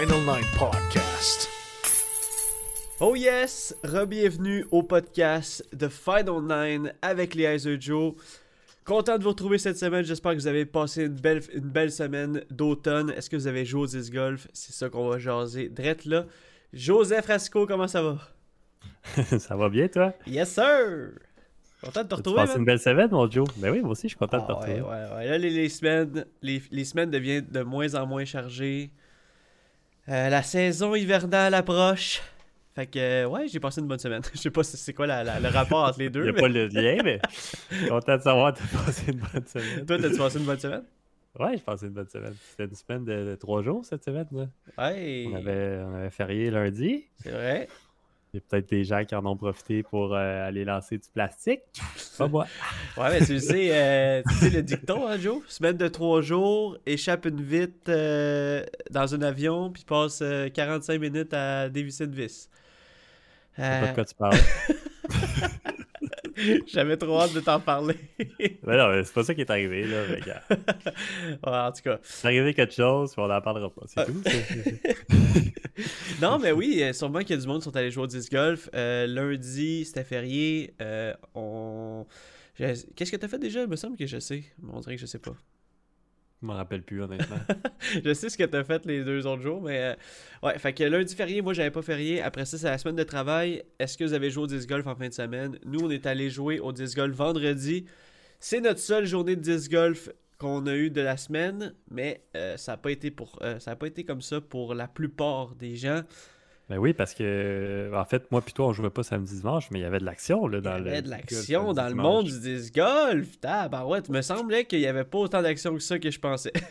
Final Nine Podcast. Oh yes! Re-bienvenue au podcast The Final Nine avec les Heiser Joe. Content de vous retrouver cette semaine. J'espère que vous avez passé une belle, une belle semaine d'automne. Est-ce que vous avez joué au disc golf? C'est ça qu'on va jaser. Drette là. Joseph Rasco, comment ça va? ça va bien toi? Yes sir! Content de te Tu retrouver. passes man? une belle semaine mon Joe? Ben oui, moi aussi je suis content de te Ah, retrouver. ouais, ouais, ouais. Là, les, les semaines, les, les semaines deviennent de moins en moins chargées. Euh, la saison hivernale approche. Fait que, euh, ouais, j'ai passé une bonne semaine. Je sais pas si c'est quoi la- la- le rapport entre les Il deux. n'y a mais- pas le lien, mais content de savoir que tu as passé une bonne semaine. Toi, t'as-tu passé une bonne semaine? Ouais, j'ai passé une bonne semaine. C'était une semaine de, de trois jours cette semaine. là. Ouais, On, avait, on avait férié lundi. c'est vrai. Il y a peut-être des gens qui en ont profité pour euh, aller lancer du plastique. Pas moi. Ouais, mais tu le sais, euh, tu sais le dicton, hein, Joe? Semaine de trois jours, échappe une vite euh, dans un avion, puis passe euh, 45 minutes à dévisser une vis. Je sais pas de quoi tu parles. J'avais trop hâte de t'en parler. mais non, mais c'est pas ça qui est arrivé. Là, mais regarde. Ouais, en tout cas. C'est arrivé quelque chose, puis on n'en parlera pas. C'est Ah. tout. Non, mais oui, euh, sûrement qu'il y a du monde qui sont allés jouer au disc golf. Euh, lundi, c'était férié. Euh, on... je- Qu'est-ce que t'as fait déjà? Il me semble que je sais. Mais on dirait que je sais pas. Je m'en rappelle plus, honnêtement. je sais ce que t'as fait les deux autres jours, mais... euh, Ouais, fait que lundi férié, moi, j'avais pas férié. Après ça, c'est la semaine de travail. Est-ce que vous avez joué au disc golf en fin de semaine? Nous, on est allés jouer au disc golf vendredi. C'est notre seule journée de disc golf qu'on a eu de la semaine, mais euh, ça n'a pas euh, pas été comme ça pour la plupart des gens. Ben oui, parce que, en fait, moi puis toi, on jouait pas samedi dimanche, mais il y avait de l'action là, Il y dans le. avait de l'action dans le monde du disc golf. Tabarouette, me semblait qu'il y avait pas autant d'action que ça que je pensais.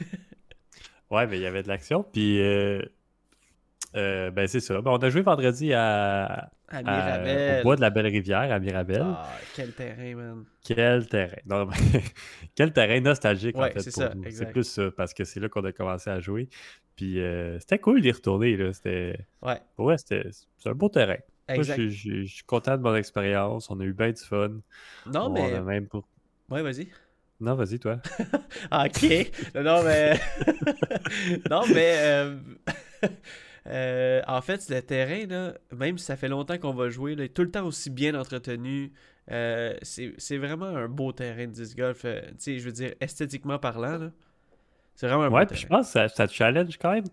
Ouais, mais il y avait de l'action. Puis, euh, euh, ben c'est ça. Ben, on a joué vendredi à, À au bois de la Belle Rivière, à Mirabel. Ah, quel terrain, man. Quel terrain. Non, mais quel terrain nostalgique, Ouais, en fait, c'est pour ça, nous. exact. C'est plus ça, parce que c'est là qu'on a commencé à jouer. Puis, euh, c'était cool d'y retourner, là. C'était... Ouais, Ouais, c'était... C'est un beau terrain. Exact. je suis- je je suis content de mon expérience. On a eu bien du fun. Non, On mais. a même pour... Ouais, vas-y. Non, vas-y, toi. Ah, ok. Non, mais. non, mais. euh, euh, en fait, le terrain, là, même si ça fait longtemps qu'on va jouer, là, est tout le temps aussi bien entretenu. C'est c'est vraiment un beau terrain de disc golf. tu sais, je veux dire, esthétiquement parlant, là. C'est vraiment un Ouais, puis je pense que ça, ça te challenge quand même.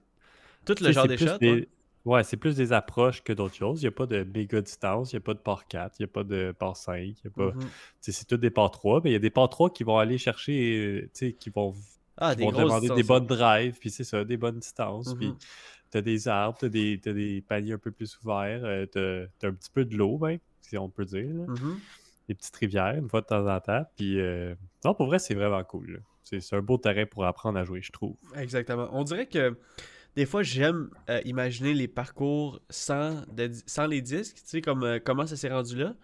Tout Tu le sais, genre des plus shots. des- ouais. Ouais, c'est plus des approches que d'autres choses. Il n'y a pas de méga distance, il n'y a pas de par 4, il n'y a pas de par 5, il y a pas... Mhm. tu sais, C'est tout des par 3, mais il y a des par 3 qui vont aller chercher, tu sais, qui vont, Ah, qui des vont demander des bonnes drives, puis c'est ça, des bonnes distances. Puis Mhm. t'as des arbres, t'as des, t'as des paniers un peu plus ouverts, euh, t'as t'as un petit peu de l'eau, ben, si on peut dire. là. Mhm. Des petites rivières, une fois de temps en temps. Puis, euh, non, pour vrai, c'est vraiment cool. là. C'est un beau terrain pour apprendre à jouer, je trouve. Exactement. On dirait que des fois, j'aime euh, imaginer les parcours sans, de- sans les disques, tu sais, comme euh, comment ça s'est rendu là.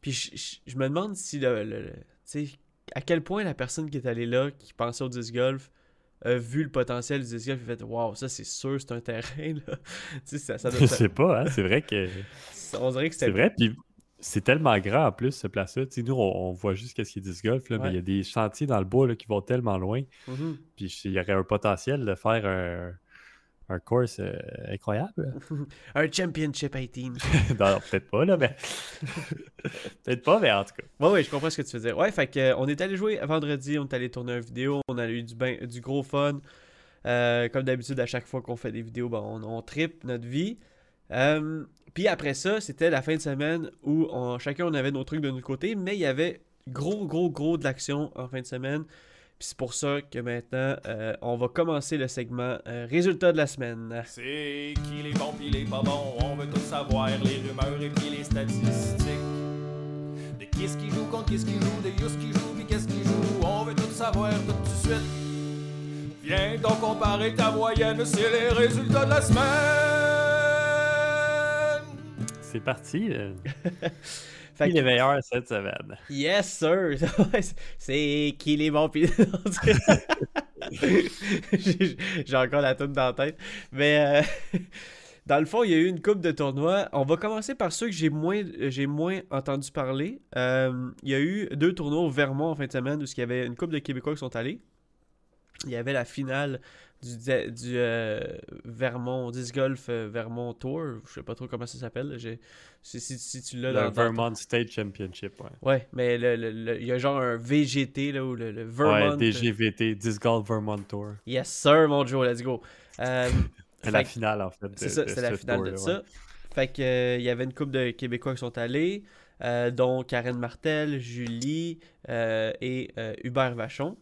Puis je, je- je me demande si le, le- le- tu sais, à quel point la personne qui est allée là, qui pensait au disc golf, a vu le potentiel du disc golf et fait Waouh, ça c'est sûr, c'est un terrain. Là. tu sais, ça, ça doit- Je sais pas, hein, c'est vrai que. on dirait que C'est vrai, puis c'est tellement grand en plus, ce place-là. Nous, on, on voit juste qu'est-ce qui est disc golf, là, mais il y a des chantiers dans le bois là, qui vont tellement loin. Mhm. Puis il y aurait un potentiel de faire un, un course euh, incroyable. Un championship 18. non, non, peut-être pas, là, mais. peut-être pas, mais en tout cas. Ouais, ouais, je comprends ce que tu veux dire. Ouais, fait que, euh, on est allé jouer vendredi, on est allé tourner une vidéo, on a eu du, ben- du gros fun. Euh, comme d'habitude, à chaque fois qu'on fait des vidéos, ben, on, on tripe notre vie. Euh, Puis après ça, c'était la fin de semaine où on- chacun on avait nos trucs de notre côté, mais il y avait gros, gros, gros de l'action en fin de semaine. Puis c'est pour ça que maintenant, euh, on va commencer le segment euh, résultats de la semaine. C'est qui les bons pis les pas bons, on veut tout savoir, les rumeurs et puis les statistiques. De qui est-ce qui joue contre qui est-ce qui joue, de Yus qui joue pis qu'est-ce qui joue, on veut tout savoir tout de suite. Viens donc comparer ta moyenne, c'est les résultats de la semaine. C'est parti. euh. Fait Qui que- est meilleur cette semaine? Yes, sir! C'est- qui les bons J'ai j'ai encore la toune dans la tête. Mais euh, dans le fond, il y a eu une coupe de tournois. On va commencer par ceux que j'ai moins, j'ai moins entendu parler. Euh, il y a eu deux tournois au Vermont en fin de semaine où il y avait une coupe de Québécois qui sont allés. Il y avait la finale du, du euh, Vermont Disc Golf euh, Vermont Tour. Je sais pas trop comment ça s'appelle. Si, si, si tu l'as Le dans Vermont State Championship, ouais. Ouais, mais le- le- le- il y a genre un VGT, là, ou le, Vermont. Ouais, DGVT, Disc Golf Vermont Tour. Yes, sir, mon Joe, let's go. Euh, C'est la finale, en fait. C'est ça, c'est la finale de ça. ouais. Fait que, euh, il y avait une couple de Québécois qui sont allés, dont Karen Martel, Julie et Hubert Vachon.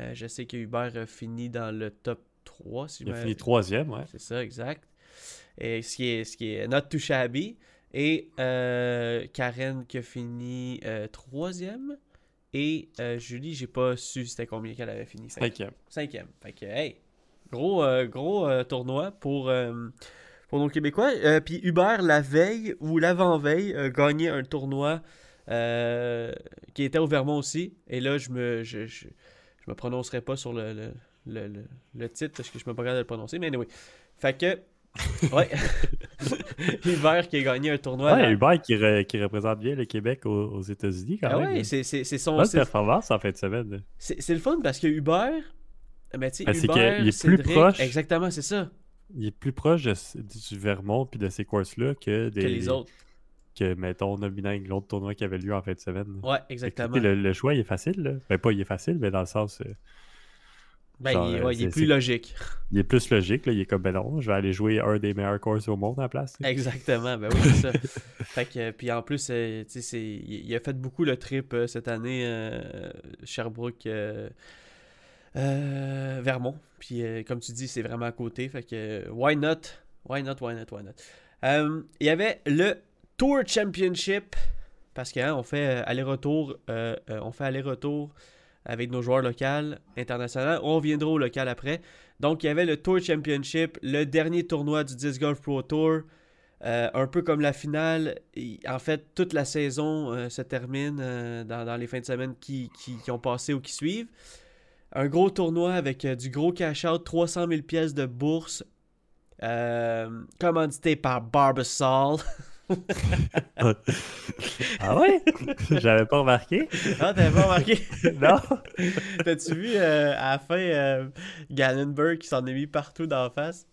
Euh, je sais que Hubert a fini dans le top 3, si Il a fini troisième, ouais. C'est ça, exact. Et ce qui est, ce qui est not too shabby. Et euh, Karen qui a fini euh, troisième. Et euh, Julie, j'ai pas su c'était combien qu'elle avait fini. Cinquième. Cinquième. Fait que, hey, gros, euh, gros euh, tournoi pour, euh, pour nos Québécois. Euh, Puis Hubert, la veille ou l'avant-veille, a gagné un tournoi euh, qui était au Vermont aussi. Et là, je me, je, je, je me prononcerai pas sur le, le, le, le- titre parce que je me pas capable de le prononcer. Mais anyway. Fait que, ouais. Hubert qui a gagné un tournoi. Ouais, Hubert qui, re- qui représente bien le Québec aux, aux États-Unis, quand Ah même. ouais, c'est c'est- c'est son. Bonne performance en fin de semaine. C'est c'est le fun parce que Hubert. Ben, tu sais, Ben, c'est Hubert, qu'il est plus proche. Exactement, c'est ça. Il est plus proche de- du Vermont puis de ces courses-là que, des, Que les autres. Que, mettons, nominant l'autre tournoi qui avait lieu en fin de semaine. Ouais, exactement. Le, le choix, il est facile. Là. Ben, pas il est facile, mais dans le sens. euh, Ben, genre, il, est- ouais, il est plus logique. il est plus logique. Là. Il est comme, ben non, je vais aller jouer un des meilleurs courses au monde à la place. Exactement, ben oui, c'est ça. fait que, puis en plus, euh, tu sais, il, a fait beaucoup le trip euh, cette année, euh, Sherbrooke, euh, Vermont. Puis comme tu dis, c'est vraiment à côté. Fait que, why not? Why not, why not, why not? Il y avait le Tour Championship, parce qu'on fait euh, aller-retour, euh, euh, on fait aller-retour avec nos joueurs locaux, internationaux. On reviendra au local après. Donc, il y avait le Tour Championship, le dernier tournoi du Disc Golf Pro Tour. Un peu comme la finale, en fait, toute la saison se termine dans, les fins de semaine qui, ont passé ou qui suivent. Un gros tournoi avec du gros cash-out, 300 000 pièces de bourse, commandité par Barbasol. Ah ouais? J'avais pas remarqué. ah, t'avais pas remarqué? non? T'as-tu vu euh, à la fin euh, Gannonberg qui s'en est mis partout la face?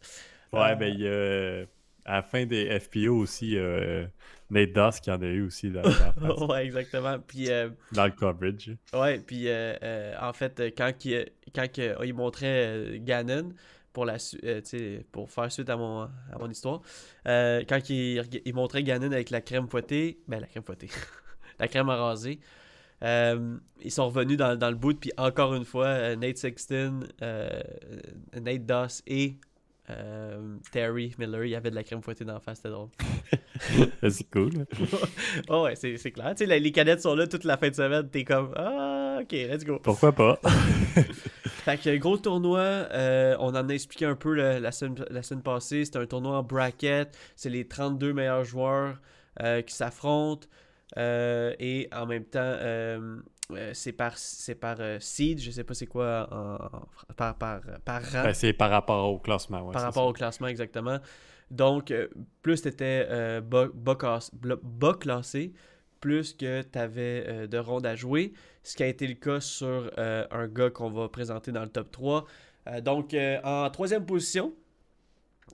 Ouais, Euh, ben il y a. À la fin des FPO aussi, euh, Nate Doss qui en a eu aussi dans, dans ouais, exactement. Puis, euh, dans le coverage. ouais, puis euh, euh, en fait, quand, il, quand il montrait Gannon pour, la, euh, pour faire suite à mon, à mon histoire, euh, quand il, il montrait Gannon avec la crème fouettée, ben la crème fouettée, la crème à raser, euh, ils sont revenus dans, dans le bout, puis encore une fois, euh, Nate Sexton, euh, Nate Doss et Terry Miller, il y avait de la crème fouettée dans la face, c'était drôle. C'est cool. oh ouais, c'est clair. Tu sais, la- les cadettes sont là toute la fin de semaine. T'es comme, ah, ok, let's go. Pourquoi pas? Fait que gros tournoi, euh, on en a expliqué un peu la, semaine, la semaine passée. C'était un tournoi en bracket. C'est les 32 meilleurs joueurs euh, qui s'affrontent. Euh, et en même temps, c'est par, c'est par seed, je sais pas c'est quoi en, en- par, par, par rang. Ben, c'est par rapport au classement. Ouais, par c'est rapport ça. au classement exactement. Donc, plus tu étais bas, bas bas classé, plus que tu avais de rondes à jouer, ce qui a été le cas sur euh, un gars qu'on va présenter dans le top 3. Euh, donc, euh, en troisième position,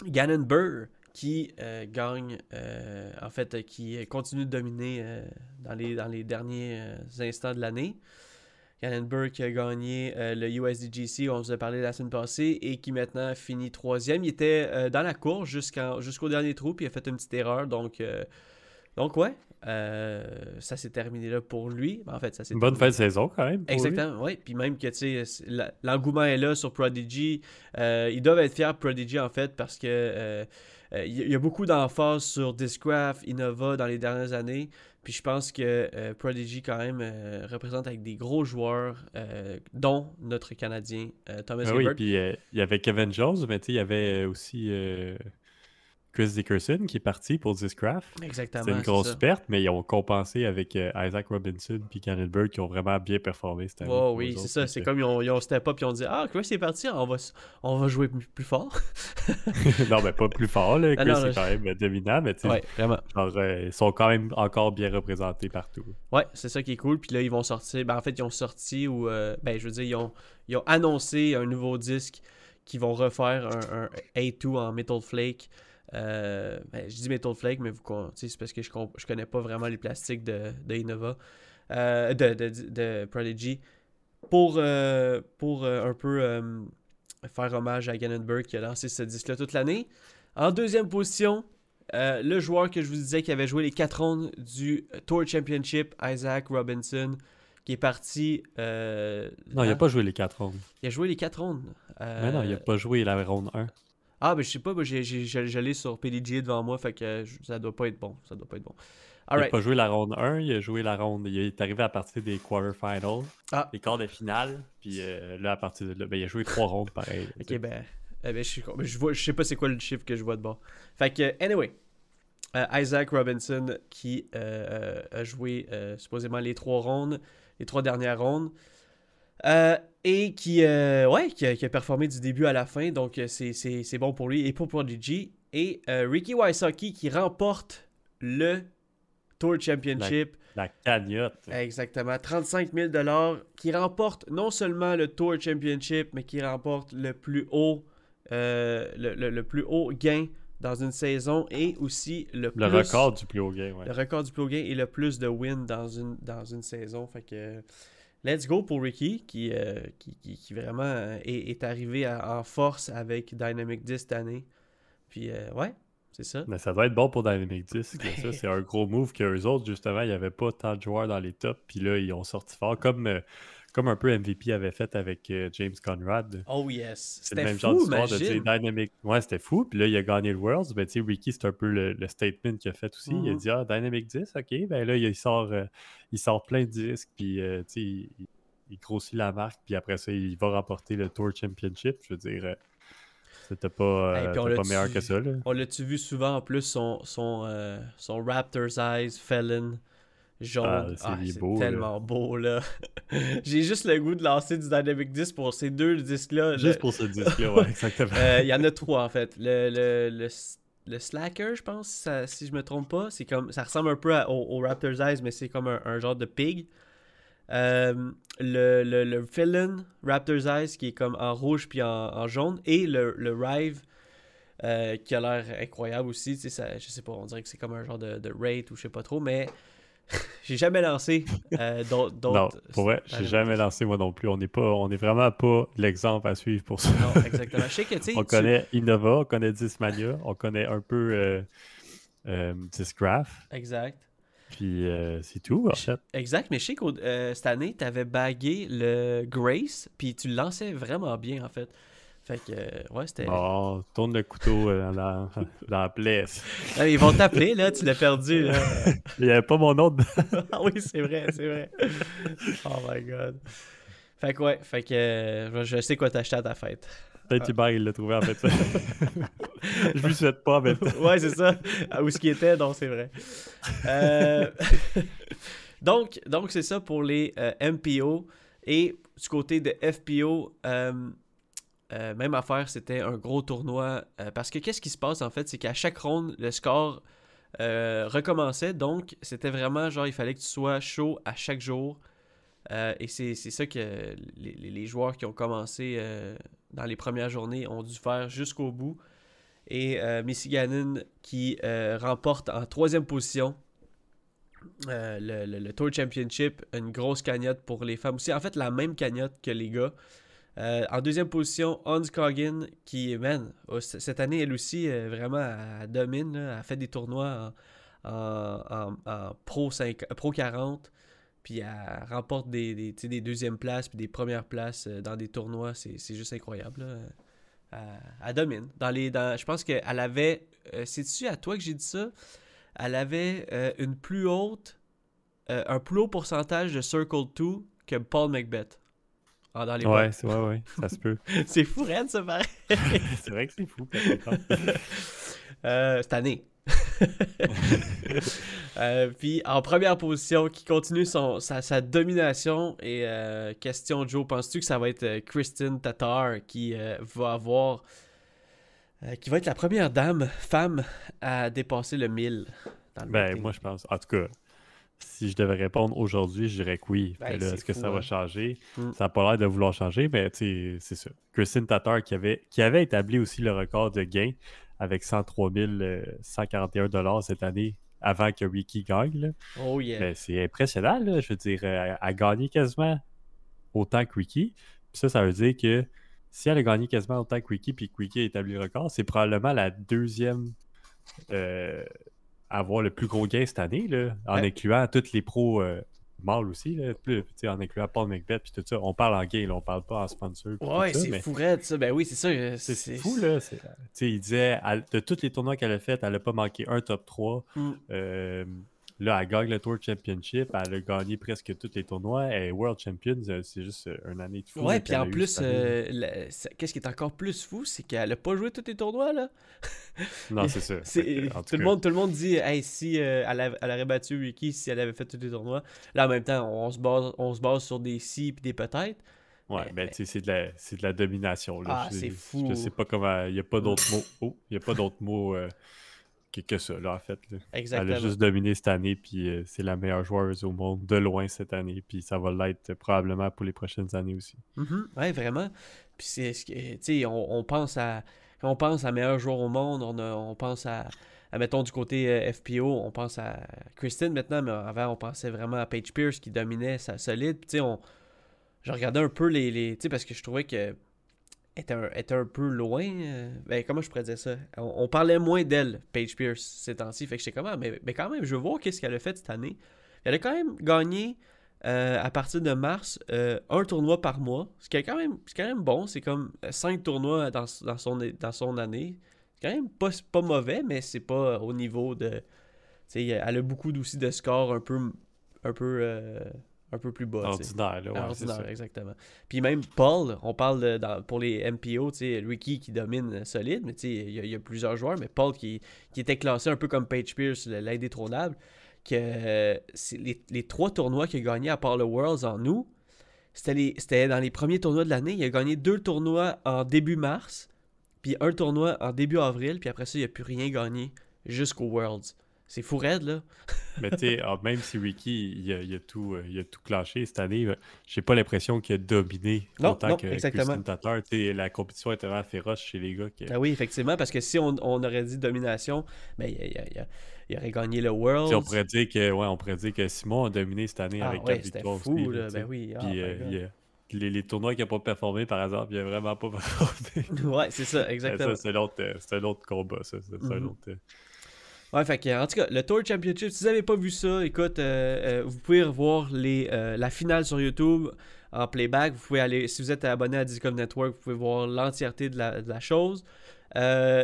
Gannon Burr, qui euh, gagne, euh, en fait, euh, qui continue de dominer euh, dans, les, dans les derniers euh, instants de l'année. Gannon Burr qui a gagné euh, le USDGC, on vous a parlé la semaine passée, et qui maintenant finit troisième. Il était euh, dans la course jusqu'au dernier trou, puis il a fait une petite erreur. Donc, euh, donc ouais, euh, ça s'est terminé là pour lui. En fait, ça Une bonne fin de saison quand même. pour. Exactement, oui. Puis même que, l'engouement est là sur Prodigy. Euh, ils doivent être fiers, Prodigy, en fait, parce que euh, il y, a- beaucoup d'emphase sur Discraft, Innova dans les dernières années. Puis je pense que Prodigy, quand même, représente avec des gros joueurs, dont notre Canadien Thomas Ah oui, puis il y avait Kevin Jones, mais tu sais, il y avait aussi Chris Dickerson qui est parti pour Discraft. Exactement. C'était une c'est grosse ça. perte, mais ils ont compensé avec euh, Isaac Robinson puis Cannon Bird qui ont vraiment bien performé cette année. Oui, c'est ça. C'est que- comme ils ont, ils ont step up et ils ont dit Ah, Chris est parti, on va, on va jouer plus fort. non, mais pas plus fort, là. Ah Chris non, est je- quand même euh, dominant, mais tu sais, ouais, vraiment. genre, euh, ils sont quand même encore bien représentés partout. Ouais, c'est ça qui est cool. Puis là, ils vont sortir. Ben, en fait, ils ont sorti ou. euh, ben, je veux dire, ils ont, ils ont annoncé un nouveau disque qu'ils vont refaire un, un A2 en Metal Flake. Euh, ben, je dis Metal Flake, mais vous, c'est parce que je, je connais pas vraiment les plastiques de, de Innova, euh, de, de, de Prodigy. Pour, euh, pour un peu faire hommage à Gannonberg qui a lancé ce disque-là toute l'année. En deuxième position, le joueur que je vous disais qui avait joué les 4 rondes du Tour Championship, Isaac Robinson, qui est parti. Non, il n'a pas joué les 4 rondes. Il a joué les 4 rondes. Mais non, il n'a pas joué la ronde 1. Ah, ben je sais pas, je l'ai sur PDG devant moi, fait que ça doit pas être bon. Ça doit pas être bon. Il n'a pas joué la ronde 1, il a joué la ronde. Il est arrivé à partir des quarterfinals, Ah. les quarts de finale, puis euh, là, à partir de là, ben, il a joué 3 rondes pareil. Ok, ben, eh ben, je, suis ben, je, vois, je sais pas c'est quoi le chiffre que je vois de bord. Fait que, anyway, euh, Isaac Robinson qui euh, a joué supposément les trois rondes, les trois dernières rondes, euh, et qui, euh, ouais, qui a, qui a performé du début à la fin, donc euh, c'est- bon pour lui et pour Prodigy. Et euh, Ricky Wysocki qui remporte le Tour Championship. La cagnotte. Exactement. 35 000 qui remporte non seulement le Tour Championship, mais qui remporte le plus haut, euh, le, le- le plus haut gain dans une saison et aussi le, Le plus- record du plus haut gain, ouais. le record du plus haut gain et le plus de wins dans une, dans une saison. Fait que let's go pour Ricky qui, euh, qui, qui- qui vraiment euh, est, est arrivé à- en force avec Dynamic 10 cette année. Puis euh, ouais, c'est ça. Mais ça doit être bon pour Dynamic 10. que ça, c'est un gros move qu'eux autres, justement, il n'y avait pas tant de joueurs dans les tops. Puis là, ils ont sorti fort, comme, euh, comme un peu MVP avait fait avec euh, James Conrad. Oh yes. C'est le C'était même genre fou, d'histoire de dire. Dynamic. Ouais, c'était fou. Puis là, il a gagné le Worlds. Ben, tu sais, Ricky, c'est un peu le, le statement qu'il a fait aussi. Il a Mhm. dit Ah, Dynamic 10, ok. Ben là, il sort, euh, il sort plein de disques. Puis, euh, tu sais, il, il grossit la marque. Puis après ça, il va remporter le Tour Championship. Je veux dire, c'était pas, Hey, euh, c'était pas meilleur que ça. Là. On l'a-tu vu souvent en plus, son, son, euh, son Raptor's Eyes Felon jaune. Ah, Ah, c'est là. tellement beau, là. J'ai juste le goût de lancer du Dynamic 10 pour ces deux disques-là. Juste Le- pour ce disque-là, ouais, exactement. Euh, Il y en a trois, en fait. Le, le, le, le Slacker, je pense, ça- si je me trompe pas, c'est comme ça ressemble un peu à- au, au Raptor's Eyes, mais c'est comme un, un genre de pig. Euh, le, le, le Felon Raptor's Eyes qui est comme en rouge puis en, en jaune et le, le Rive euh, qui a l'air incroyable aussi. Tu sais, ça, je sais pas, on dirait que c'est comme un genre de, de rate ou je sais pas trop, mais j'ai jamais lancé euh, d'autres. non, d'autres- pour vrai, j'ai jamais 10. lancé moi non plus. On n'est pas, on est vraiment pas l'exemple à suivre pour ça. Non, exactement. Je sais que on tu- connaît Innova, on connaît Dismania, on connaît un peu euh, euh, Discraft, Exact. puis euh, c'est tout en fait. Exact, mais je sais que cette année, tu avais bagué le Grace, puis tu le lançais vraiment bien, en fait. Fait que, euh, ouais, c'était... Bon, tourne le couteau euh, dans, la, dans la plaie. Ah, ils vont t'appeler, là, tu l'as perdu, là. Il n'y avait pas mon nom dedans. ah oui, c'est vrai, c'est vrai. Oh my God. Fait que, ouais, fait que euh, je sais quoi t'acheter à ta fête. Peut-être Hubert, il l'a trouvé en fait. Je lui souhaite pas temps. ouais, c'est ça. Ah, Où ce qui était, non, c'est vrai. Euh, donc, donc c'est ça pour les euh, MPO. Et du côté de FPO, euh, euh, même affaire, c'était un gros tournoi. euh, parce que qu'est-ce qui se passe en fait, c'est qu'à chaque ronde, le score euh, recommençait. Donc, c'était vraiment genre, il fallait que tu sois chaud à chaque jour. Et c'est ça que les, joueurs qui ont commencé dans les premières journées ont dû faire jusqu'au bout. Et Michiganen qui remporte en troisième position le Tour Championship, une grosse cagnotte pour les femmes aussi. En fait, la même cagnotte que les gars. Euh, en deuxième position, Hans Coggin, qui, man, oh, cette année, elle aussi, euh, vraiment, elle, domine. là. Elle fait des tournois en, Pro, 5 Pro 40. Puis elle remporte des, des, deuxièmes places puis des premières places euh, dans des tournois. C'est juste incroyable. Elle, domine. Dans dans, je pense qu'elle avait. euh, C'est-tu à toi que j'ai dit ça? Elle avait euh, une plus haute. euh, un plus haut pourcentage de Circle 2 que Paul Macbeth. Ah, dans les Ouais, c'est ouais, ouais, ça se peut. C'est fou, Red, ça paraît. c'est vrai que c'est fou. Euh, cette année. Euh, puis en première position, qui continue son, sa, sa domination. Et euh, question, Joe, penses-tu que ça va être Kristen Tatar qui va avoir. qui va être la première dame, femme, à dépasser le 1000 dans le Ben, moi, je pense. En tout cas, si je devais répondre aujourd'hui, je dirais que oui. Ben, Est-ce que ça hein. va changer? Mm. Ça n'a pas l'air de vouloir changer, mais c'est ça. Christine Tatar qui avait, qui avait établi aussi le record de gain avec 103 141 dollars cette année avant que Ricky gagne. Oh yeah. Ben, c'est impressionnant, là. Je veux dire, elle a gagné quasiment autant que Ricky. Puis ça, ça veut dire que si elle a gagné quasiment autant que Ricky, puis que Ricky a établi le record, c'est probablement la deuxième euh, avoir le plus gros gain cette année, là, en Ouais. incluant tous les pros euh, mâles aussi, là, plus, en incluant Paul Macbeth, puis tout ça. On parle en gain, là, on parle pas en sponsor. Ouais, c'est fou, Red, ça. Ben oui, c'est ça. euh, C'est fou, là. il disait, elle- de tous les tournois qu'elle a fait, elle a pas manqué un top 3. Mm. Euh, là, elle gagne le Tour Championship. Elle a gagné presque tous les tournois. Est World Champion. euh, C'est juste euh, une année de fou. Ouais, puis en plus, euh, la- qu'est-ce qui est encore plus fou, c'est qu'elle a pas joué tous les tournois, là. Non, c'est ça. Tout, le monde, tout le monde dit hey, si euh, elle, avait- elle aurait battu Ricky si elle avait fait tous les tournois. Là, en même temps, on se base, on se base sur des si et des peut-être. Ouais, mais- ben, tu sais, c'est de, la- de la domination. Là. Ah, c'est fou. Je sais pas comment. Il n'y a pas d'autres mots. Oh, il n'y a pas d'autres mots euh, que, que ça, là, en fait. là. Elle Exactement. a juste dominé cette année, puis euh, c'est la meilleure joueuse au monde de loin cette année, puis ça va l'être euh, probablement pour les prochaines années aussi. Mhm, Ouais, vraiment. Puis c'est ce que, tu sais, on, on pense à, quand on pense à meilleur joueur au monde, on, a- on pense à, à, mettons, du côté euh, FPO, on pense à Kristen maintenant, mais avant, on pensait vraiment à Paige Pierce qui dominait sa solide. Puis, tu sais, on, je regardais un peu les, les tu sais, parce que je trouvais que était un, un peu loin. euh, ben, comment je pourrais dire ça? On, parlait moins d'elle, Paige Pierce, ces temps-ci. Fait que j'étais comme, ah, mais, mais quand même, je veux voir qu'est-ce qu'elle a fait cette année. Elle a quand même gagné euh, à partir de mars euh, un tournoi par mois. Ce qui est quand même, quand même bon. C'est comme 5 tournois dans, dans, son, dans son année. C'est quand même pas, pas mauvais, mais c'est pas au niveau de. Sais, elle a beaucoup aussi de scores un peu, un peu, un peu plus bas. Ordinaire, là, ouais, Ordinaire, exactement. Puis même Paul, on parle de, dans- pour les MPO, tu sais, Ricky qui domine solide, mais tu sais, il y, a- il y a plusieurs joueurs, mais Paul qui, qui était classé un peu comme Paige Pierce, le- l'indétrônable, que euh, les, les trois tournois qu'il a gagnés à part le Worlds en août, c'était dans les premiers tournois de l'année. Il a gagné deux tournois en début mars, puis un tournoi en début avril, puis après ça, il n'a plus rien gagné jusqu'au Worlds. C'est fou raide, là. Mais tu sais, ah, même si Ricky, il a, il a tout, euh, il a tout clenché cette année, euh, j'ai pas l'impression qu'il a dominé Non, autant non, que exactement. Tatar. La compétition est tellement féroce chez les gars que... Ah oui, effectivement, parce que si on, on aurait dit domination, ben, il, il- aurait gagné le World. on pourrait dire que ouais, on pourrait dire que Simon a dominé cette année Ah avec ouais, c'était fou, aussi, là, ben oui, ah, Puis euh, les, les tournois qui n'ont pas performé, par exemple, il a vraiment pas performé. Ouais, c'est ça, exactement. c'est euh, un autre combat, ça. C'est c'est un Mhm. autre. Ouais, fait en tout cas, le Tour Championship, si vous n'avez pas vu ça, écoute, euh, euh, vous pouvez revoir euh, la finale sur YouTube en playback. Vous pouvez aller, si vous êtes abonné à Disc Golf Network, vous pouvez voir l'entièreté de la, chose.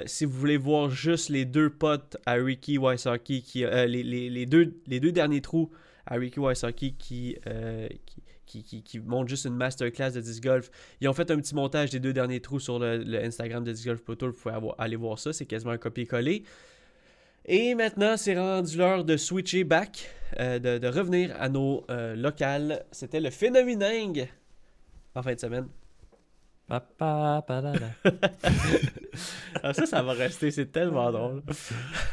Si vous voulez voir juste les deux potes à Ricky Wysocki, qui, les, les- les deux, derniers trous à Ricky Wysocki qui, qui, juste une masterclass de disc golf. Ils ont fait un petit montage des deux derniers trous sur le, Instagram de Disc Golf. Vous pouvez aller voir ça. C'est quasiment un copier-coller. Et maintenant, c'est rendu l'heure de switcher back, euh, de, de revenir à nos euh, locales. C'était le Phénoméningue en fin de semaine. La, la. Ah, ça, ça va rester, c'est tellement drôle.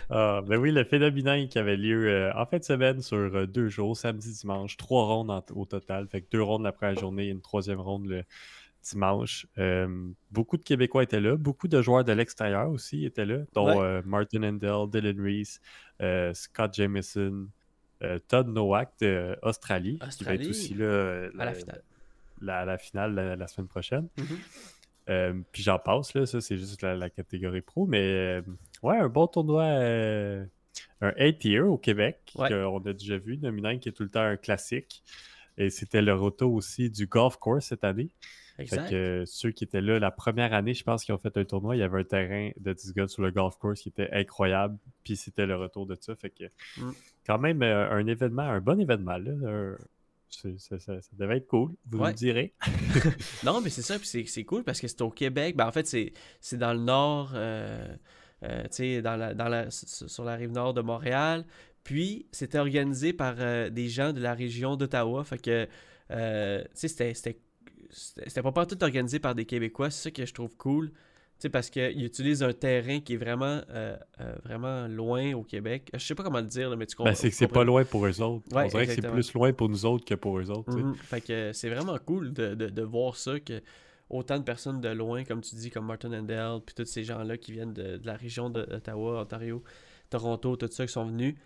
Ah, ben oui, le phénomène qui avait lieu euh, en fin de semaine sur euh, deux jours, samedi, dimanche, trois rondes en- au total. Fait que deux rondes la première journée et une troisième ronde le dimanche. Euh, beaucoup de Québécois étaient là, beaucoup de joueurs de l'extérieur aussi étaient là, dont Ouais. euh, Martin Endell, Dylan Reese, euh, Scott Jameson, Todd Nowak d'Australie, qui va être aussi là À la finale. la, la finale la, la semaine prochaine. Mhm. Euh, puis j'en passe, là, ça c'est juste la, catégorie pro, mais ouais, un bon tournoi, un 8 tier au Québec, Ouais. qu'on a déjà vu, Nominant qui est tout le temps un classique. Et c'était le retour aussi du golf course cette année. Fait Exact. que euh, ceux qui étaient là la première année, je pense qu'ils ont fait un tournoi, il y avait un terrain de 10 gars sur le golf course qui était incroyable, puis c'était le retour de ça. Fait que Mm. quand même euh, un événement, un bon événement, là. un- ça, ça- ça devait être cool, vous Ouais. me direz. Non, mais c'est ça, puis c'est- cool parce que c'est au Québec. Ben, en fait, c'est dans le nord, euh, euh, tu sais, dans la, dans la, sur la rive nord de Montréal. Puis, c'était organisé par euh, des gens de la région d'Ottawa. Fait que, euh, tu sais, c'était- pas partout organisé par des Québécois. C'est ça que je trouve cool. Tu sais, parce qu'ils utilisent un terrain qui est vraiment, euh, euh, vraiment loin au Québec. Je sais pas comment le dire, là, mais tu comprends. Ben, c'est que c'est pas loin pour eux autres. Ouais, On dirait que c'est plus loin pour nous autres que pour eux autres. Mhm. Fait que c'est vraiment cool de, de- de voir ça, que autant de personnes de loin, comme tu dis, comme Martin Endell, puis tous ces gens-là qui viennent de, de la région d'Ottawa, Ontario, Toronto, tout ça, qui sont venus.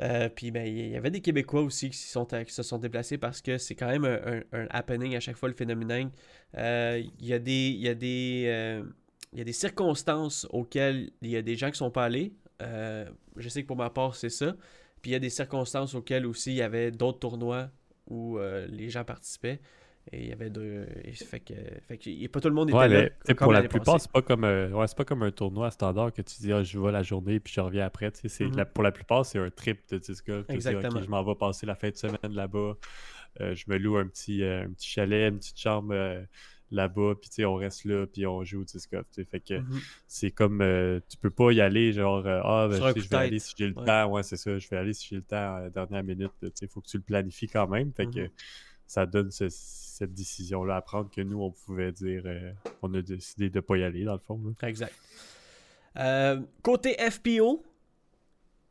Euh, puis ben, il y avait des Québécois aussi qui, se sont déplacés parce que c'est quand même un, happening à chaque fois le phénomène. Euh, Il y a des, des, euh, des circonstances auxquelles il y a des gens qui sont pas allés. Euh, je sais que pour ma part, c'est ça. Puis il y a des circonstances auxquelles aussi il y avait d'autres tournois où euh, les gens participaient. Et il y avait deux. et fait que, fait que pas tout le monde était Ouais, là. tu sais, comme pour la plupart, c'est pas comme euh, ouais, c'est pas comme un tournoi standard que tu dis ah, je vais la journée puis je reviens après. tu sais, la- pour la plupart, c'est un trip de disc golf. Tu dis, Exactement. ok, je m'en vais passer la fin de semaine là-bas. Euh, je me loue un petit, euh, un petit chalet, une petite chambre euh, là-bas, puis tu sais, on reste là, puis on joue au disc golf. tu sais. Fait que Mhm. c'est comme tu peux pas y aller genre ah ben, tu sais, je vais aller si j'ai le Ouais. temps ouais c'est ça je vais aller si j'ai le temps à la dernière minute il faut que tu le planifies quand même fait que Mhm. Ça donne ce- cette décision là à prendre que nous on pouvait dire euh, on a décidé de pas y aller dans le fond. Exact. Euh, côté FPO,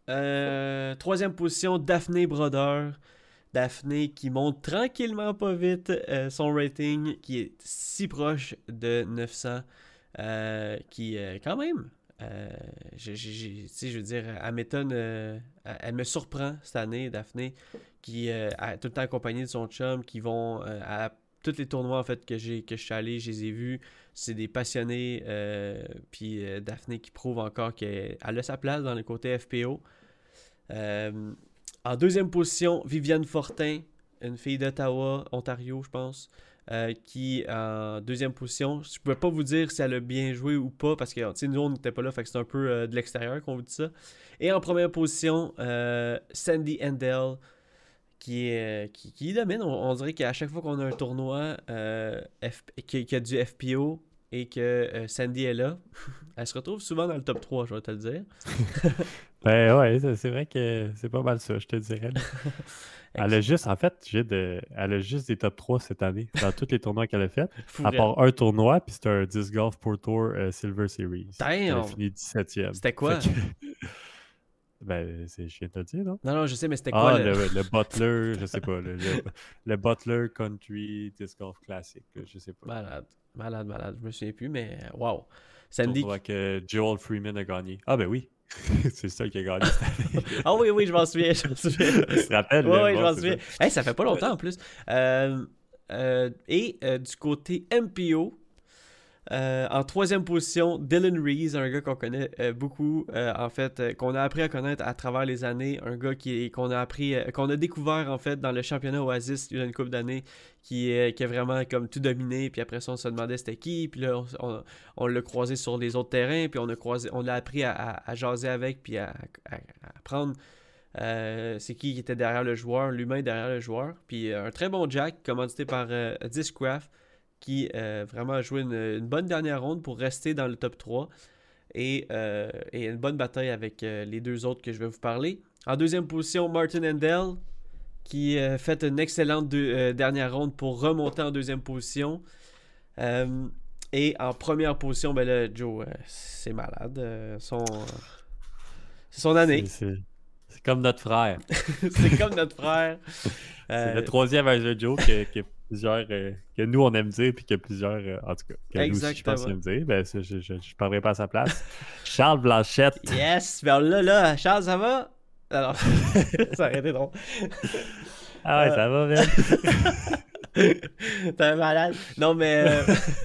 euh, troisième position, Daphné Broder. Daphné qui monte tranquillement pas vite son rating qui est si proche de 900 euh, qui euh, quand même euh, sais, je veux dire elle m'étonne euh, elle, me surprend cette année Daphné qui euh, est tout le temps accompagnée de son chum qui vont euh, à tous les tournois en fait que j'ai que je suis allé je les ai vus. C'est des passionnés euh, puis euh, Daphné qui prouve encore qu'elle a sa place dans le côté FPO en deuxième position, Viviane Fortin, une fille d'Ottawa, Ontario, je pense, euh, qui en deuxième position. Je ne peux pas vous dire si elle a bien joué ou pas, parce que nous, on n'était pas là, fait que c'est un peu euh, de l'extérieur qu'on vous dit ça. Et en première position, euh, Sandy Endell, qui, qui, domine. On, dirait qu'à chaque fois qu'on a un tournoi euh, qui, qui a du FPO et que euh, Sandy est là, elle se retrouve souvent dans le top 3, je vais te le dire. ben ouais c'est- vrai que c'est pas mal ça je te dirais elle a juste en fait j'ai de elle a juste des top 3 cette année dans tous les tournois qu'elle a fait à part un tournoi puis c'était un disc golf Pro Tour euh, Silver Series elle a fini 17e C'était quoi? Que- ben c'est je viens de dire non? Non, non, je sais, mais c'était quoi Ah, le... le, le Butler, je sais pas. Le, le- le Butler Country Disc Golf Classic, je sais pas. Malade, malade, malade. Je me souviens plus, mais euh, wow. Sandy. Tournoi que Joel Freeman a gagné. Ah, ben oui. c'est ça qui a gagné. Ah oui, oui, je m'en souviens, je m'en souviens. Tu te rappelles? Oui, je m'en souviens. Hey, ça fait pas longtemps en plus. Euh, euh, et euh, du côté MPO, euh, en troisième position, Dylan Reese, un gars qu'on connaît euh, beaucoup, euh, en fait, qu'on a appris à connaître à travers les années, un gars qui qu'on a appris, qu'on a découvert en fait dans le championnat Oasis il y a une couple d'années, qui, est- a vraiment comme tout dominé, puis après ça on se demandait c'était qui, puis là on, l'a croisé sur les autres terrains, puis on l'a appris à, jaser avec, puis à, à- euh, c'est qui était derrière le joueur, l'humain derrière le joueur. Puis un très bon Jack, commandité par euh, Discraft, qui euh, vraiment a joué une, une bonne dernière ronde pour rester dans le top 3. et, euh, et une bonne bataille avec euh, les deux autres que je vais vous parler. En deuxième position, Martin Endell, qui a fait une excellente deux- euh, dernière ronde pour remonter en deuxième position. Euh, et en première position, ben là, Joe, euh, c'est malade. euh, son, c'est son année. C'est- comme notre frère. c'est comme notre frère. C'est Euh, le troisième à Joe que, que plusieurs. euh, que nous on aime dire, puis que plusieurs. euh, en tout cas, que nous je pense aime dire. Ben, je, je, je parlerai pas à sa place. Charles Blanchette. Yes! Ben là, là, Charles, ça va? Alors, ça aurait été drôle. Ah ouais, Euh, ça va, Ben. T'es un malade. Non, mais, euh,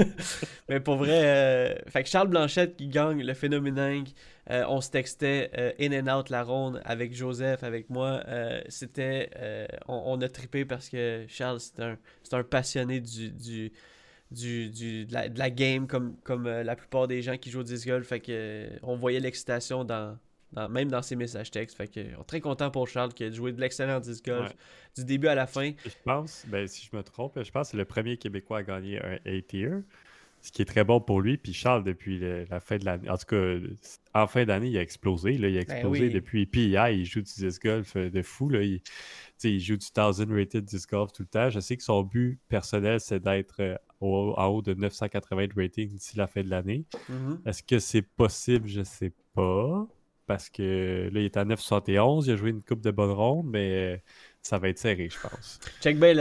mais pour vrai, euh, fait que Charles Blanchette qui gagne le phénoménal. euh, on se textait euh, in and out la ronde avec Joseph, avec moi. C'était. on, on a trippé parce que Charles, c'est un, c'est un passionné du. du du, du- de, la, de la game comme, comme la plupart des gens qui jouent au disc golf. Fait que, on voyait l'excitation dans, dans- même dans ses messages textes. Fait que, on est très content pour Charles qui a joué de l'excellent disc golf Ouais. du début à la fin. Je pense, ben, si je me trompe, je pense que c'est le premier Québécois à gagner un A-tier. Ce qui est très bon pour lui. Puis Charles, depuis le- la fin de l'année, en tout cas, en fin d'année, il a explosé. Là, il a explosé Ben oui. depuis. Puis hier, il joue du disc golf euh, de fou. Là. Il, il joue du 1000 rated disc golf tout le temps. Je sais que son but personnel, c'est d'être euh, en haut de 980 de rating d'ici la fin de l'année. Mhm. Est-ce que c'est possible? Je sais pas. Parce que là, il est à 971. Il a joué une coupe de bonnes rondes, mais euh, ça va être serré, je pense. Check bien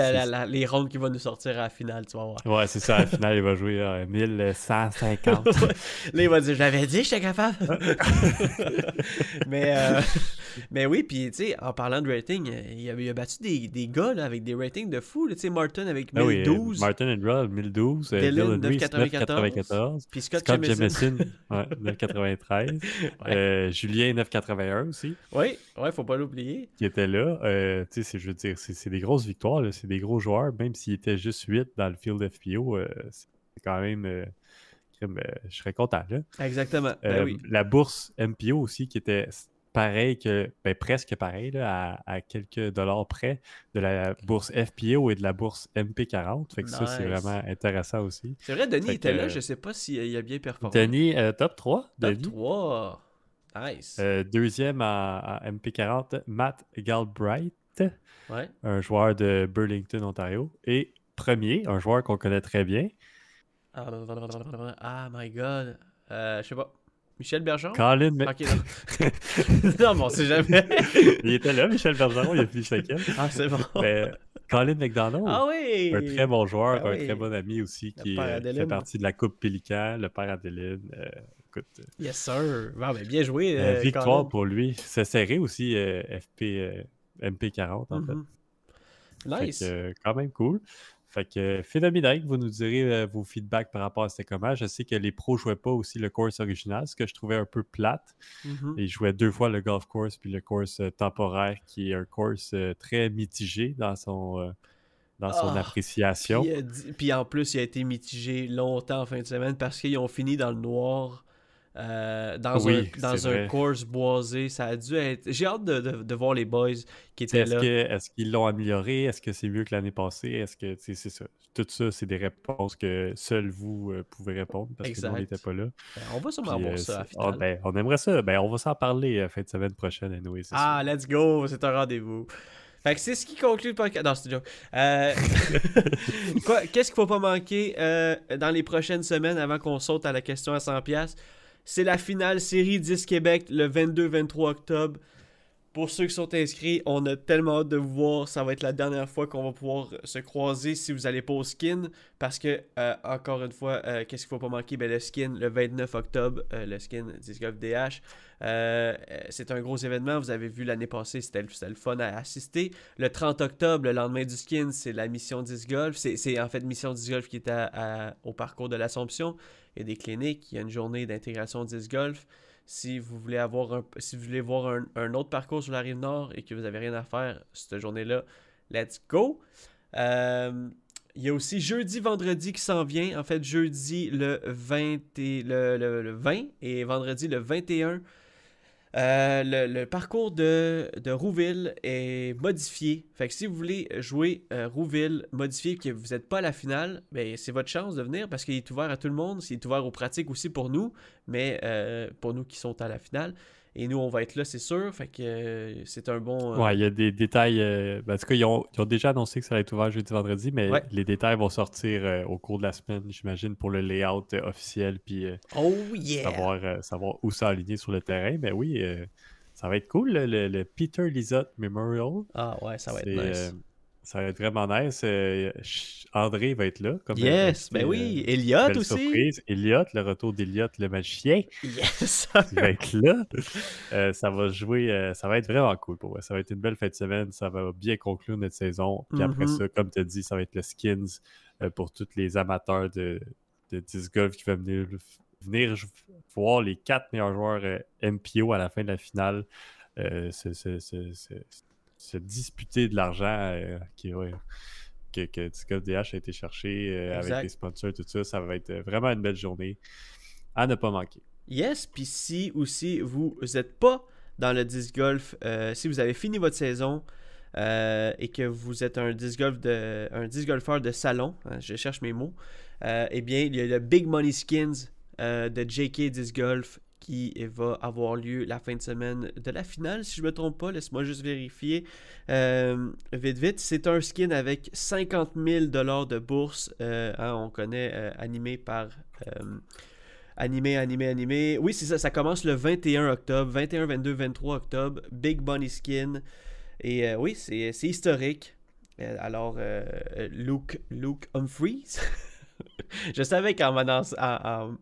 les rondes qui vont nous sortir à la finale, tu vas voir. Ouais, c'est ça. À la finale, il va jouer à 1150. Là, il va dire, je l'avais dit, j'étais capable. mais, euh, mais oui, puis tu sais, en parlant de rating, euh, il a, il a battu des, des gars là, avec des ratings de fou. Tu sais, Martin avec Ah oui, euh, 1012, Martin Andrell, 1012. euh, Dylan, Dylan Reese, 994. 994. puis Scott, Scott. Jamieson, ouais, 993. Ouais. Euh, Julien, 981 aussi, Oui, ouais, faut pas l'oublier. qui était là. Euh, tu sais, je veux dire, c'est des grosses victoires, c'est des gros joueurs. Même s'il était juste 8 dans le field FPO, euh, c'est quand même. euh, euh, je serais content, là. Exactement. Ben oui. La bourse MPO aussi, qui était pareil que, ben, presque pareil, là, à, à quelques dollars près de la bourse FPO et de la bourse MP40. Fait que ça, c'est vraiment intéressant aussi. C'est vrai, Denis fait était que- là, je sais pas s'il a bien performé. Denis, top 3. Top Denis. 3. Nice. Euh, deuxième en, en MP40, Matt Galbraith, Ouais. un joueur de Burlington, Ontario. Et premier, un joueur qu'on connaît très bien, Ah, my god. Euh, je sais pas. Michel Bergeron? Colin. Ok, non. non, mais on sait jamais. il était là, Michel Bergeron, il a fini cinquième. ah, c'est bon. Mais Colin McDonald. Ah oui! Un très bon joueur, Ah un oui. très bon ami aussi Le qui euh, fait partie de la Coupe Pélican, le père Adeline. euh, écoute, euh, Yes, sir. Bon, ben, bien joué. victoire Colin. pour lui. C'est serré aussi, FP, MP40 en fait. Mhm. Fait Nice. que, quand même cool. Fait que phénoménal, vous nous direz euh, vos feedbacks par rapport à c'était comment. Je sais que les pros jouaient pas aussi le course original, ce que je trouvais un peu plate. Mhm. Ils jouaient deux fois le golf course puis le course euh, temporaire, qui est un course euh, très mitigé dans son, dans son Ah, appréciation. Puis, puis en plus, il a été mitigé longtemps en fin de semaine parce qu'ils ont fini dans le noir. Euh, dans Oui, un, dans un course boisé, ça a dû être. J'ai hâte de, de- de voir les boys qui étaient Est-ce là. que- est-ce qu'ils l'ont amélioré? Est-ce que c'est mieux que l'année passée? Est-ce que c'est ça? Tout ça, c'est des réponses que seuls vous euh, pouvez répondre parce que nous, n'était pas là. Ben, on va sûrement Puis, voir euh, ça à la finale. ben, on aimerait ça. Ben, on va s'en parler euh, fin de semaine prochaine, c'est Ah, sûr. let's go, c'est un rendez-vous. Fait que c'est ce qui conclut le podcast. Non, c'est une joke. Euh, Qu'est-ce qu'il faut pas manquer euh, dans les prochaines semaines avant qu'on saute à la question à 100$? C'est la finale série 10 Québec le 22-23 octobre. Pour ceux qui sont inscrits, on a tellement hâte de vous voir. Ça va être la dernière fois qu'on va pouvoir se croiser si vous allez pas au skin. Parce que, euh, encore une fois, euh, qu'est-ce qu'il faut pas manquer? Ben, le skin, le 29 octobre, euh, le skin Disc Golf DH. Euh, euh, c'est un gros événement. Vous avez vu l'année passée, c'était le, fun à assister. Le 30 octobre, le lendemain du skin, c'est la mission Disc Golf. C'est, en fait mission Disc Golf qui est au parcours de l'Assomption. Il y a des cliniques, il y a une journée d'intégration Disc Golf. Si vous voulez avoir si vous voulez voir un, autre parcours sur la rive nord et que vous n'avez rien à faire cette journée-là, let's go. Euh, il y a aussi jeudi, vendredi qui s'en vient. En fait, jeudi le 20 et, le 20 et vendredi le 21. Euh, le, parcours de, Rouville est modifié. Fait si vous voulez jouer euh, Rouville modifié que vous n'êtes pas à la finale, ben, c'est votre chance de venir parce qu'il est ouvert à tout le monde. Il est ouvert aux pratiques aussi pour nous. mais euh, pour nous qui sont à la finale. Et nous, on va être là, c'est sûr. Fait que euh, c'est un bon. euh, Ouais, il y a des détails. euh, ben, en tout cas, ils ont, ils ont déjà annoncé que ça va être ouvert jeudi, vendredi, mais Ouais. les détails vont sortir au cours de la semaine, j'imagine, pour le layout officiel, puis Oh yeah! savoir, savoir où s'aligner sur le terrain. Mais oui, ça va être cool, le, le- Peter Lizotte Memorial. Ah ouais, ça va être nice. Ça va être vraiment nice. Euh, André va être là. Comme yes, ben oui. euh, Elliot belle aussi. surprise. Elliot, le retour d'Elliot, le magicien, Yes! qui va être là. Euh, ça va jouer, euh, ça va être vraiment cool pour moi. Ça va être une belle fin de semaine. Ça va bien conclure notre saison. Puis après Mhm. ça, comme tu as dit, ça va être le skins pour tous les amateurs de, de disc golf qui veulent venir, voir les quatre meilleurs joueurs MPO à la fin de la finale euh, se, disputer de l'argent euh, qui ouais, que, que DH a été cherché euh, avec les sponsors, tout ça. Ça va être euh, vraiment une belle journée à ne pas manquer. Yes, puis si aussi vous n'êtes pas dans le disc golf, euh, si vous avez fini votre saison euh, et que vous êtes un disc golf de, un disc golfeur de salon, hein, je cherche mes mots, euh, eh bien il y a le Big Money Skins de JK Disc Golf qui va avoir lieu la fin de semaine de la finale, si je me trompe pas, laisse-moi juste vérifier Euh, vite vite. C'est un skin avec 50 000 dollars de bourse, euh, hein, on connaît, euh, animé par Animé, animé, animé. Oui, c'est ça. Ça commence le 21 octobre. 21, 22, 23 octobre. Big Bunny Skin. Et oui, c'est historique. Alors, Luke, Luke Humphreys. je savais qu'en en, en-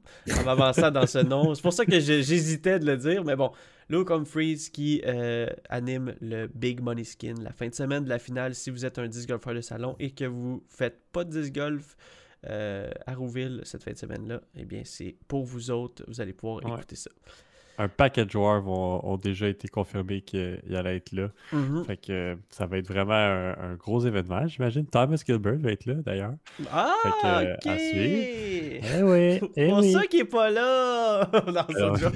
m'avançant dans ce nom, c'est pour ça que j'hésitais de le dire, mais bon, Luke Humphreys qui euh, anime le Big Money Skin la fin de semaine de la finale. Si vous êtes un disc golfeur de salon et que vous faites pas de disc golf, euh, à Rouville cette fin de semaine-là, eh bien, c'est pour vous autres. Vous allez pouvoir Ouais. écouter ça. Un paquet de joueurs vont- ont déjà été confirmés qu'ils allaient être là. Mhm. Fait que euh, ça va être vraiment un, un gros événement, j'imagine. Thomas Gilbert va être là, d'ailleurs. Ah, Fait que, euh, ok. à Eh oui, C'est eh pour oui. ça qu'il est pas là. Joke.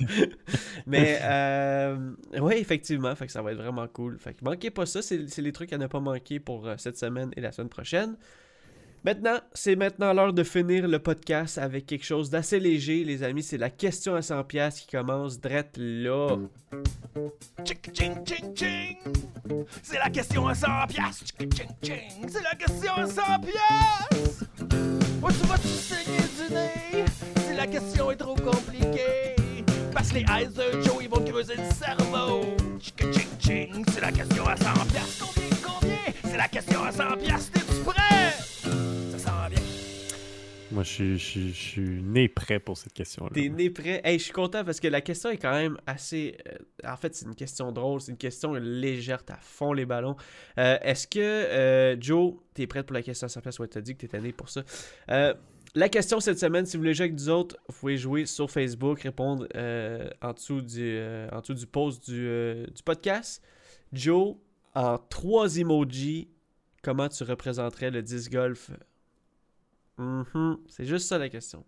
Mais euh, oui, effectivement, fait que ça va être vraiment cool. Fait que manquez pas ça, c'est c'est les trucs à ne pas manquer pour cette semaine et la semaine prochaine. Maintenant, c'est maintenant l'heure de finir le podcast avec quelque chose d'assez léger, les amis. C'est la question à 100$ piastres qui commence drette là. C'est la question à 100 piastres. Ching, ching, ching. C'est la question à 100 piastres. Où tu vas-tu saigner du nez? Si la question est trop compliquée. Parce que les eyes de Joe, ils vont te creuser le cerveau. C'est la question à 100 piastres. Combien, combien? C'est la question à 100 piastres. T'es-tu prêt? Moi, je suis, né prêt pour cette question-là. T'es né prêt? Hey, je suis content parce que la question est quand même assez. euh, en fait, c'est une question drôle, c'est une question légère, à fond les ballons. Euh, Est-ce que, euh, Joe, t'es prêt pour la question à 100 pièces? Ouais, t'as dit que t'étais né pour ça. La question cette semaine, si vous voulez jouer avec nous autres, vous pouvez jouer sur Facebook, répondre en, dessous du, en dessous du post du, du podcast. Joe, en trois emojis, comment tu représenterais le disc golf? Mhm, C'est juste ça la question.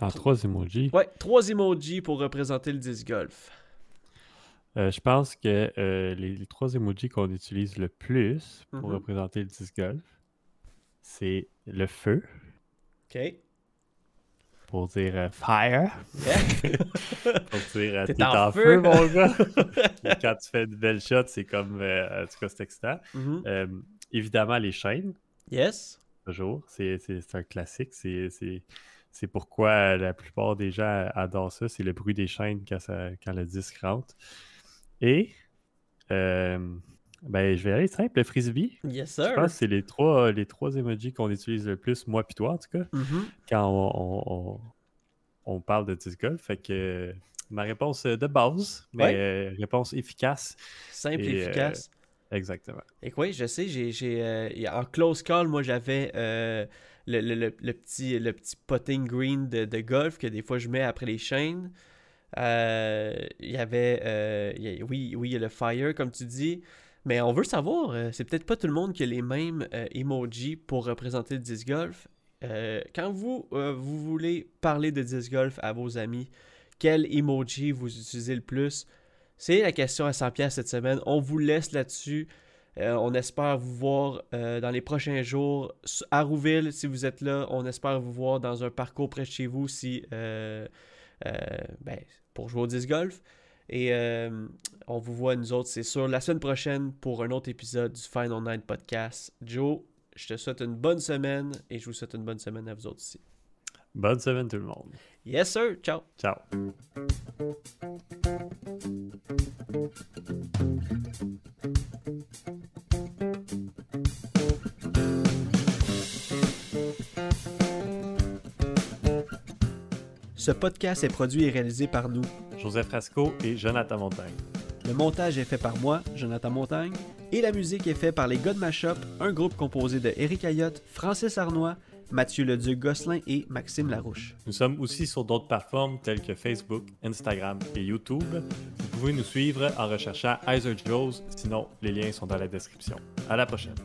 En trois emojis. Ouais, trois emojis pour représenter le disc golf. Euh, je pense que euh, les, les trois emojis qu'on utilise le plus pour Mhm. représenter le disc golf, c'est le feu, OK. pour dire euh, fire, Yeah. pour dire T'es en en feu. feu, mon gars. Quand tu fais une belle shot, c'est comme, en tout cas, c'est excitant. Mhm. Évidemment, les chaînes, Yes. Toujours, c'est un classique. C'est- pourquoi la plupart des gens adorent ça. C'est le bruit des chaînes quand, ça, quand le disque rentre. Et, euh, ben, je vais aller simple, le frisbee. Yes, Je sir. pense que c'est les trois, les trois emojis qu'on utilise le plus, moi puis toi en tout cas, Mhm. quand on, on- on- on parle de disc golf. Fait que ma réponse de base, mais Ouais. euh, réponse efficace. Simple et Et, euh, efficace. Exactement. Et quoi, je sais, j'ai, euh, en close call, moi j'avais euh, le, le- le- petit, le petit potting green de, de golf que des fois je mets après les chaînes. Euh, Il y avait, oui, oui, il y a le fire, comme tu dis. Mais on veut savoir, c'est peut-être pas tout le monde qui a les mêmes emojis pour représenter le disc golf. Quand vous, vous voulez parler de disc golf à vos amis, quel emoji vous utilisez le plus? C'est la question à 100 pièces cette semaine. On vous laisse là-dessus. Euh, on espère vous voir euh, dans les prochains jours à Rouville si vous êtes là. On espère vous voir dans un parcours près de chez vous si euh, ben, pour jouer au disc golf. Et on vous voit, nous autres, c'est sûr, la semaine prochaine pour un autre épisode du Final Night Podcast. Joe, je te souhaite une bonne semaine et je vous souhaite une bonne semaine à vous autres ici. Bonne semaine tout le monde. Yes, sir. Ciao. Ciao. Ce podcast est produit et réalisé par nous. Joseph Rasco et Jonathan Montagne. Le montage est fait par moi, Jonathan Montagne, et la musique est faite par les God Mashup, un groupe composé de Eric Ayotte, Francis Arnois, Mathieu Leduc Gosselin et Maxime Larouche. Nous sommes aussi sur d'autres plateformes telles que Facebook, Instagram et YouTube. Pouvez nous suivre en recherchant Heiser Joes, sinon les liens sont dans la description. À la prochaine.